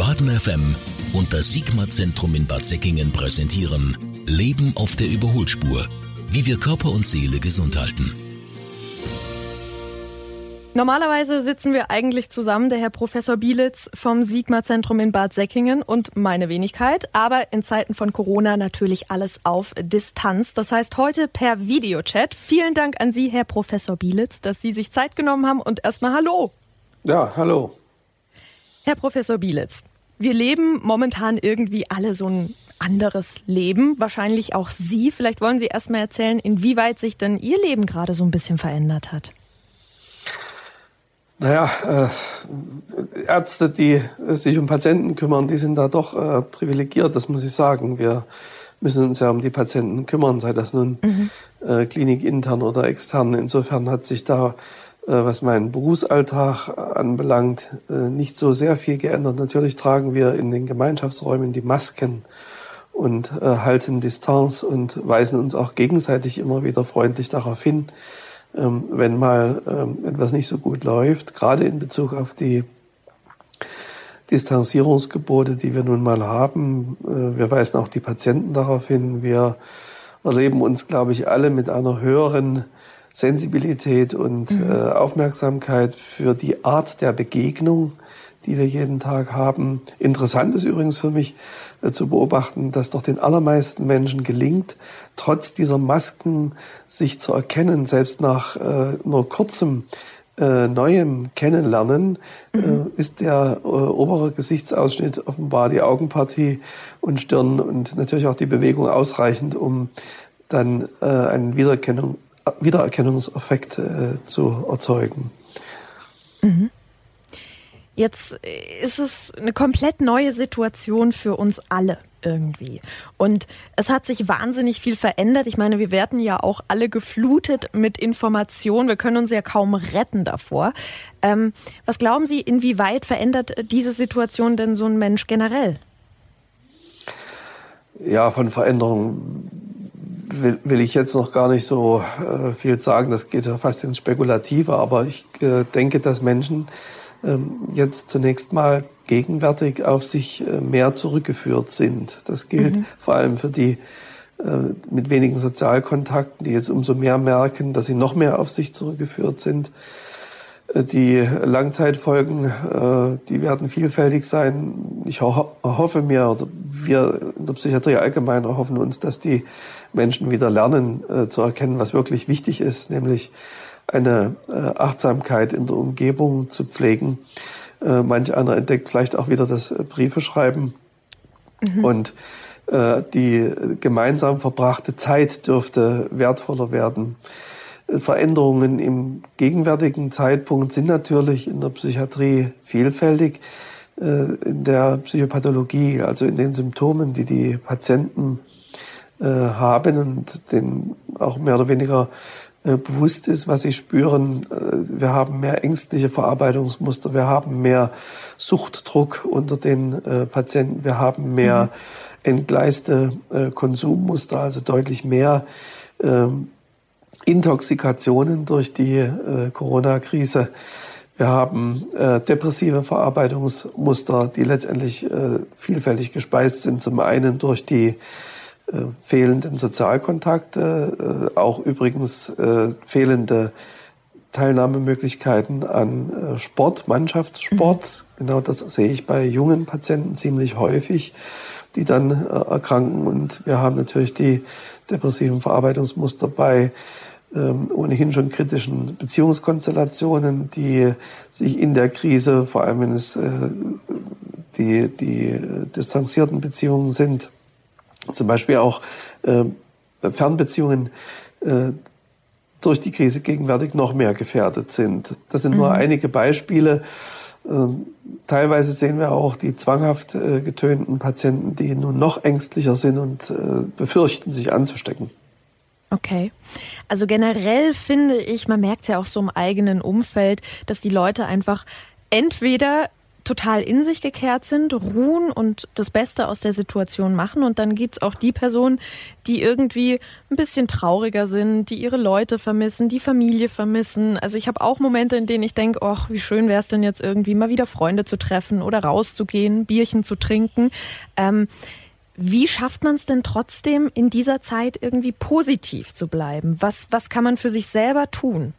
Baden FM und das Sigma-Zentrum in Bad Säckingen präsentieren Leben auf der Überholspur. Wie wir Körper und Seele gesund halten. Normalerweise sitzen wir eigentlich zusammen, der Herr Professor Bielitz vom Sigma-Zentrum in Bad Säckingen und meine Wenigkeit. Aber in Zeiten von Corona natürlich alles auf Distanz. Das heißt heute per Videochat. Vielen Dank an Sie, Herr Professor Bielitz, dass Sie sich Zeit genommen haben und erstmal Hallo. Ja, hallo. Herr Professor Bielitz, wir leben momentan irgendwie alle so ein anderes Leben, wahrscheinlich auch Sie. Vielleicht wollen Sie erstmal erzählen, inwieweit sich denn Ihr Leben gerade so ein bisschen verändert hat. Naja, äh, Ärzte, die sich um Patienten kümmern, die sind da doch äh, privilegiert, das muss ich sagen. Wir müssen uns ja um die Patienten kümmern, sei das nun mhm. äh, klinikintern oder extern. Insofern hat sich da äh, was meinen Berufsalltag anbelangt, äh, nicht so sehr viel geändert. Natürlich tragen wir in den Gemeinschaftsräumen die Masken und äh, halten Distanz und weisen uns auch gegenseitig immer wieder freundlich darauf hin, ähm, wenn mal ähm, etwas nicht so gut läuft, gerade in Bezug auf die Distanzierungsgebote, die wir nun mal haben. Wir weisen auch die Patienten darauf hin. Wir erleben uns, glaube ich, alle mit einer höheren Sensibilität und mhm. äh, Aufmerksamkeit für die Art der Begegnung, die wir jeden Tag haben. Interessant ist übrigens für mich äh, zu beobachten, dass doch den allermeisten Menschen gelingt, trotz dieser Masken sich zu erkennen, selbst nach äh, nur kurzem äh, neuem Kennenlernen mhm. äh, ist der äh, obere Gesichtsausschnitt offenbar die Augenpartie und Stirn und natürlich auch die Bewegung ausreichend, um dann äh, eine Wiedererkennung Wiedererkennungseffekt äh, zu erzeugen. Mhm. Jetzt ist es eine komplett neue Situation für uns alle irgendwie. Und es hat sich wahnsinnig viel verändert. Ich meine, wir werden ja auch alle geflutet mit Informationen. Wir können uns ja kaum retten davor. Ähm, was glauben Sie, inwieweit verändert diese Situation denn so ein Mensch generell? Ja, von Veränderungen will, will ich jetzt noch gar nicht so äh, viel sagen. Das geht ja fast ins Spekulative. Aber ich äh, denke, dass Menschen ähm, jetzt zunächst mal gegenwärtig auf sich äh, mehr zurückgeführt sind. Das gilt mhm. vor allem für die äh, mit wenigen Sozialkontakten, die jetzt umso mehr merken, dass sie noch mehr auf sich zurückgeführt sind. Äh, die Langzeitfolgen, äh, die werden vielfältig sein. Ich hoffe mir, oder wir in der Psychiatrie allgemein erhoffen uns, dass die Menschen wieder lernen äh, zu erkennen, was wirklich wichtig ist, nämlich eine Achtsamkeit in der Umgebung zu pflegen. Manch einer entdeckt vielleicht auch wieder das Briefeschreiben mhm. und die gemeinsam verbrachte Zeit dürfte wertvoller werden. Veränderungen im gegenwärtigen Zeitpunkt sind natürlich in der Psychiatrie vielfältig. Äh, in der Psychopathologie, also in den Symptomen, die die Patienten äh, haben und denen auch mehr oder weniger äh, bewusst ist, was sie spüren. Wir haben mehr ängstliche Verarbeitungsmuster, wir haben mehr Suchtdruck unter den Patienten, wir haben mehr mhm. entgleiste Konsummuster, also deutlich mehr ähm, Intoxikationen durch die äh, Corona-Krise. Wir haben äh, depressive Verarbeitungsmuster, die letztendlich äh, vielfältig gespeist sind. Zum einen durch die äh, fehlenden Sozialkontakte, äh, auch übrigens äh, fehlende Teilnahmemöglichkeiten an äh, Sport, Mannschaftssport. Mhm. Genau das sehe ich bei jungen Patienten ziemlich häufig, die dann erkranken. Und wir haben natürlich die depressiven Verarbeitungsmuster bei ohnehin schon kritischen Beziehungskonstellationen, die sich in der Krise, vor allem wenn es äh, die, die distanzierten Beziehungen sind, zum Beispiel auch äh, Fernbeziehungen äh, durch die Krise gegenwärtig noch mehr gefährdet sind. Das sind mhm. nur einige Beispiele. Ähm, teilweise sehen wir auch die zwanghaft äh, getönten Patienten, die nun noch ängstlicher sind und äh, befürchten, sich anzustecken. Okay. Also generell finde ich, man merkt ja auch so im eigenen Umfeld, dass die Leute einfach entweder total in sich gekehrt sind, ruhen und das Beste aus der Situation machen. Und dann gibt's auch die Personen, die irgendwie ein bisschen trauriger sind, die ihre Leute vermissen, die Familie vermissen. Also ich habe auch Momente, in denen ich denke, ach, wie schön wäre es denn jetzt irgendwie mal wieder Freunde zu treffen oder rauszugehen, Bierchen zu trinken. Ähm, wie schafft man es denn trotzdem, in dieser Zeit irgendwie positiv zu bleiben? Was, was kann man für sich selber tun?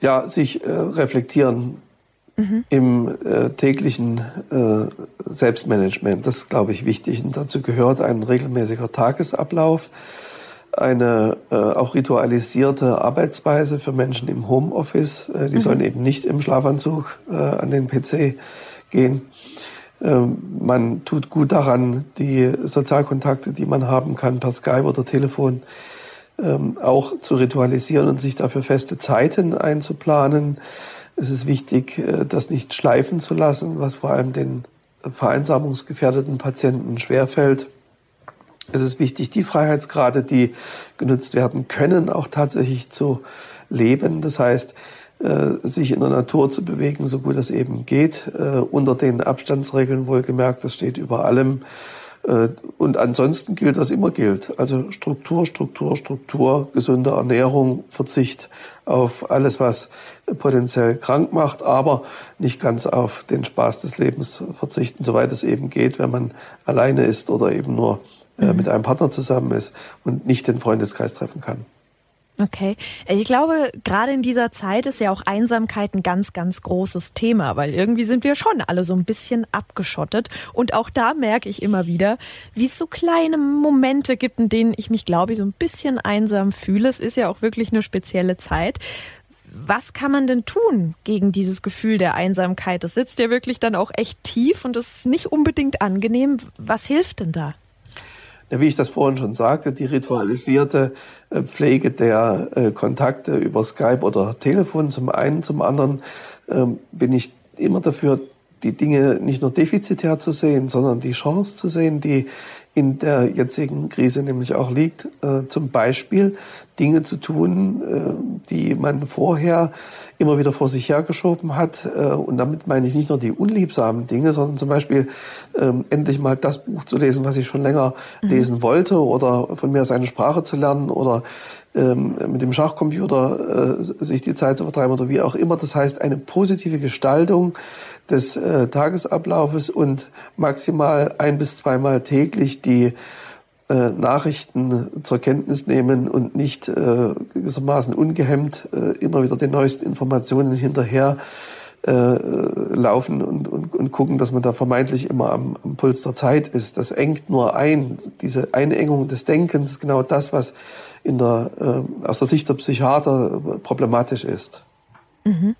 Ja, sich äh, reflektieren mhm. im äh, täglichen äh, Selbstmanagement. Das ist, glaube ich, wichtig. Und dazu gehört ein regelmäßiger Tagesablauf, eine äh, auch ritualisierte Arbeitsweise für Menschen im Homeoffice. Äh, die mhm. sollen eben nicht im Schlafanzug äh, an den PC gehen. Ähm, man tut gut daran, die Sozialkontakte, die man haben kann per Skype oder Telefon, ähm, auch zu ritualisieren und sich dafür feste Zeiten einzuplanen. Es ist wichtig, äh, das nicht schleifen zu lassen, was vor allem den vereinsamungsgefährdeten Patienten schwerfällt. Es ist wichtig, die Freiheitsgrade, die genutzt werden können, auch tatsächlich zu leben. Das heißt, sich in der Natur zu bewegen, so gut es eben geht, äh, unter den Abstandsregeln wohlgemerkt, das steht über allem. Äh, und ansonsten gilt, was immer gilt. Also Struktur, Struktur, Struktur, gesunde Ernährung, Verzicht auf alles, was potenziell krank macht, aber nicht ganz auf den Spaß des Lebens verzichten, soweit es eben geht, wenn man alleine ist oder eben nur mhm. mit einem Partner zusammen ist und nicht den Freundeskreis treffen kann. Okay. Ich glaube, gerade in dieser Zeit ist ja auch Einsamkeit ein ganz, ganz großes Thema, weil irgendwie sind wir schon alle so ein bisschen abgeschottet. Und auch da merke ich immer wieder, wie es so kleine Momente gibt, in denen ich mich, glaube ich, so ein bisschen einsam fühle. Es ist ja auch wirklich eine spezielle Zeit. Was kann man denn tun gegen dieses Gefühl der Einsamkeit? Es sitzt ja wirklich dann auch echt tief und es ist nicht unbedingt angenehm. Was hilft denn da? Wie ich das vorhin schon sagte, die ritualisierte äh, Pflege der äh, Kontakte über Skype oder Telefon zum einen, zum anderen ähm, bin ich immer dafür, die Dinge nicht nur defizitär zu sehen, sondern die Chance zu sehen, die in der jetzigen Krise nämlich auch liegt, äh, zum Beispiel Dinge zu tun, äh, die man vorher immer wieder vor sich hergeschoben hat. Äh, und damit meine ich nicht nur die unliebsamen Dinge, sondern zum Beispiel ähm, endlich mal das Buch zu lesen, was ich schon länger mhm. lesen wollte oder von mir aus eine Sprache zu lernen oder ähm, mit dem Schachcomputer sich die Zeit zu vertreiben oder wie auch immer. Das heißt, eine positive Gestaltung des äh, Tagesablaufes und maximal ein bis zweimal täglich die äh, Nachrichten zur Kenntnis nehmen und nicht äh, gewissermaßen ungehemmt äh, immer wieder den neuesten Informationen hinterher äh, laufen und, und, und gucken, dass man da vermeintlich immer am, am Puls der Zeit ist. Das engt nur ein. Diese Einengung des Denkens genau das, was in der, äh, aus der Sicht der Psychiater problematisch ist. Mhm.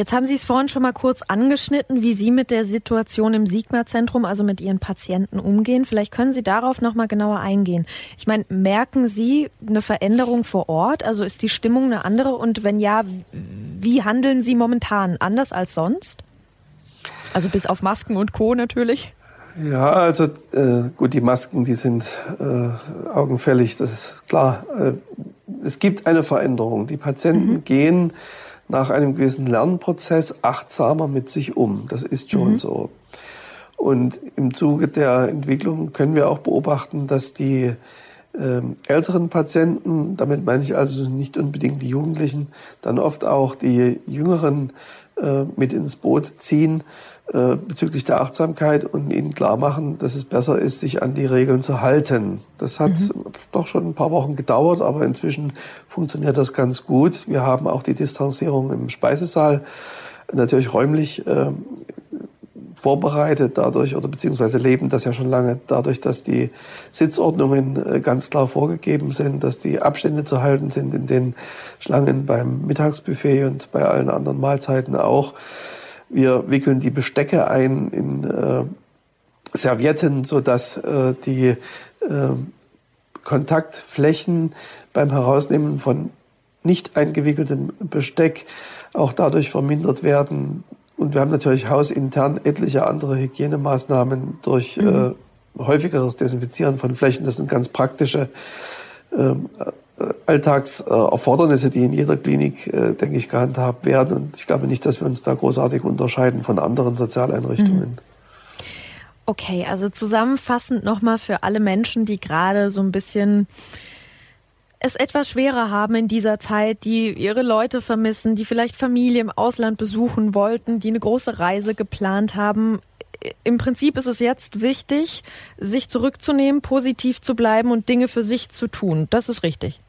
Jetzt haben Sie es vorhin schon mal kurz angeschnitten, wie Sie mit der Situation im Sigma-Zentrum, also mit Ihren Patienten umgehen. Vielleicht können Sie darauf noch mal genauer eingehen. Ich meine, merken Sie eine Veränderung vor Ort? Also ist die Stimmung eine andere? Und wenn ja, wie handeln Sie momentan anders als sonst? Also bis auf Masken und Co. natürlich. Ja, also äh, gut, die Masken, die sind äh, augenfällig, das ist klar. Äh, es gibt eine Veränderung. Die Patienten mhm. gehen nach einem gewissen Lernprozess achtsamer mit sich um. Das ist schon mhm. so. Und im Zuge der Entwicklung können wir auch beobachten, dass die äh, älteren Patienten, damit meine ich also nicht unbedingt die Jugendlichen, dann oft auch die jüngeren äh, mit ins Boot ziehen äh, bezüglich der Achtsamkeit und ihnen klar machen, dass es besser ist, sich an die Regeln zu halten. Das hat mhm. doch schon ein paar Wochen gedauert, aber inzwischen funktioniert das ganz gut. Wir haben auch die Distanzierung im Speisesaal natürlich räumlich äh, vorbereitet dadurch oder beziehungsweise leben das ja schon lange dadurch, dass die Sitzordnungen äh, ganz klar vorgegeben sind, dass die Abstände zu halten sind in den Schlangen beim Mittagsbuffet und bei allen anderen Mahlzeiten auch. Wir wickeln die Bestecke ein in äh, Servietten, sodass äh, die äh, Kontaktflächen beim Herausnehmen von nicht eingewickeltem Besteck auch dadurch vermindert werden. Und wir haben natürlich hausintern etliche andere Hygienemaßnahmen durch mhm. äh, häufigeres Desinfizieren von Flächen. Das sind ganz praktische äh, Alltagserfordernisse, die in jeder Klinik, äh, denke ich, gehandhabt werden. Und ich glaube nicht, dass wir uns da großartig unterscheiden von anderen Sozialeinrichtungen. Mhm. Okay, also zusammenfassend nochmal für alle Menschen, die gerade so ein bisschen es etwas schwerer haben in dieser Zeit, die ihre Leute vermissen, die vielleicht Familie im Ausland besuchen wollten, die eine große Reise geplant haben. Im Prinzip ist es jetzt wichtig, sich zurückzunehmen, positiv zu bleiben und Dinge für sich zu tun. Das ist richtig.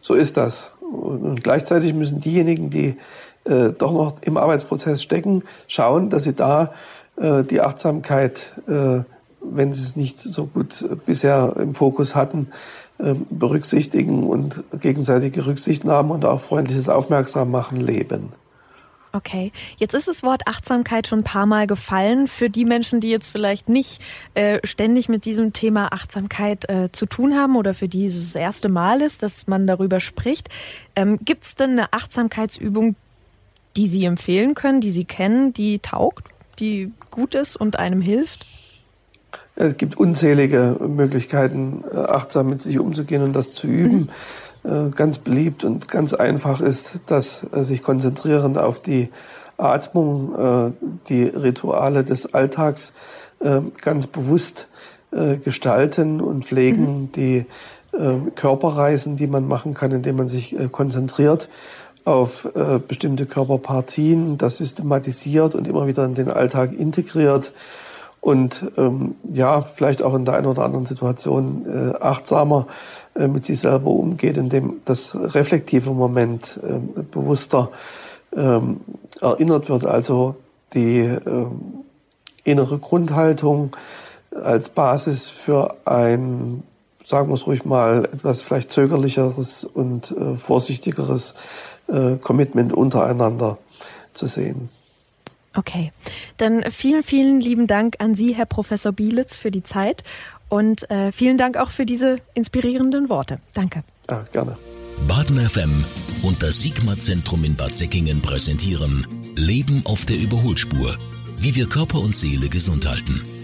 So ist das. Und gleichzeitig müssen diejenigen, die äh, doch noch im Arbeitsprozess stecken, schauen, dass sie da äh, die Achtsamkeit, äh, wenn sie es nicht so gut bisher im Fokus hatten, ähm, berücksichtigen und gegenseitige Rücksichtnahmen und auch freundliches Aufmerksammachen leben. Okay, jetzt ist das Wort Achtsamkeit schon ein paar Mal gefallen. Für die Menschen, die jetzt vielleicht nicht äh, ständig mit diesem Thema Achtsamkeit äh, zu tun haben oder für die es das erste Mal ist, dass man darüber spricht, ähm, gibt es denn eine Achtsamkeitsübung, die Sie empfehlen können, die Sie kennen, die taugt, die gut ist und einem hilft? Es gibt unzählige Möglichkeiten, äh, achtsam mit sich umzugehen und das zu üben. Mhm. Ganz beliebt und ganz einfach ist das äh, sich konzentrieren auf die Atmung, die Rituale des Alltags ganz bewusst gestalten und pflegen, mhm. die Körperreisen, die man machen kann, indem man sich konzentriert auf bestimmte Körperpartien, das systematisiert und immer wieder in den Alltag integriert und ähm, ja, vielleicht auch in der einen oder anderen Situation äh, achtsamer äh, mit sich selber umgeht, indem das reflektive Moment äh, bewusster ähm, erinnert wird. Also die äh, innere Grundhaltung als Basis für ein, sagen wir es ruhig mal, etwas vielleicht zögerlicheres und äh, vorsichtigeres äh, Commitment untereinander zu sehen. Okay, dann vielen, vielen lieben Dank an Sie, Herr Professor Bielitz, für die Zeit und äh, vielen Dank auch für diese inspirierenden Worte. Danke. Ja, gerne. Baden FM und das Sigma-Zentrum in Bad Säckingen präsentieren Leben auf der Überholspur. Wie wir Körper und Seele gesund halten.